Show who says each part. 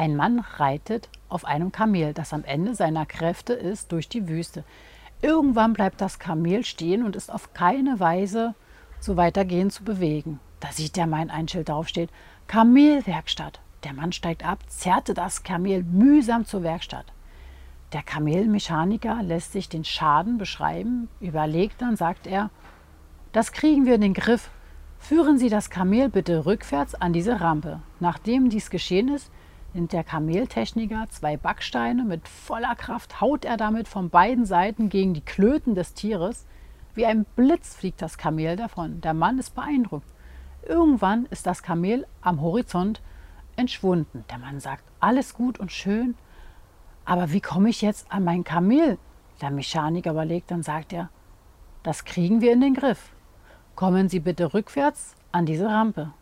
Speaker 1: Ein Mann reitet auf einem Kamel, das am Ende seiner Kräfte ist, durch die Wüste. Irgendwann bleibt das Kamel stehen und ist auf keine Weise so weitergehen zu bewegen. Da sieht der Mann ein Schild draufsteht: Kamelwerkstatt. Der Mann steigt ab, zerrte das Kamel mühsam zur Werkstatt. Der Kamelmechaniker lässt sich den Schaden beschreiben, überlegt dann, sagt er, das kriegen wir in den Griff. Führen Sie das Kamel bitte rückwärts an diese Rampe. Nachdem dies geschehen ist, nimmt der Kameltechniker zwei Backsteine mit voller Kraft, haut er damit von beiden Seiten gegen die Klöten des Tieres. Wie ein Blitz fliegt das Kamel davon. Der Mann ist beeindruckt. Irgendwann ist das Kamel am Horizont entschwunden. Der Mann sagt, alles gut und schön, aber wie komme ich jetzt an mein Kamel? Der Mechaniker überlegt, dann sagt er, das kriegen wir in den Griff. Kommen Sie bitte rückwärts an diese Rampe.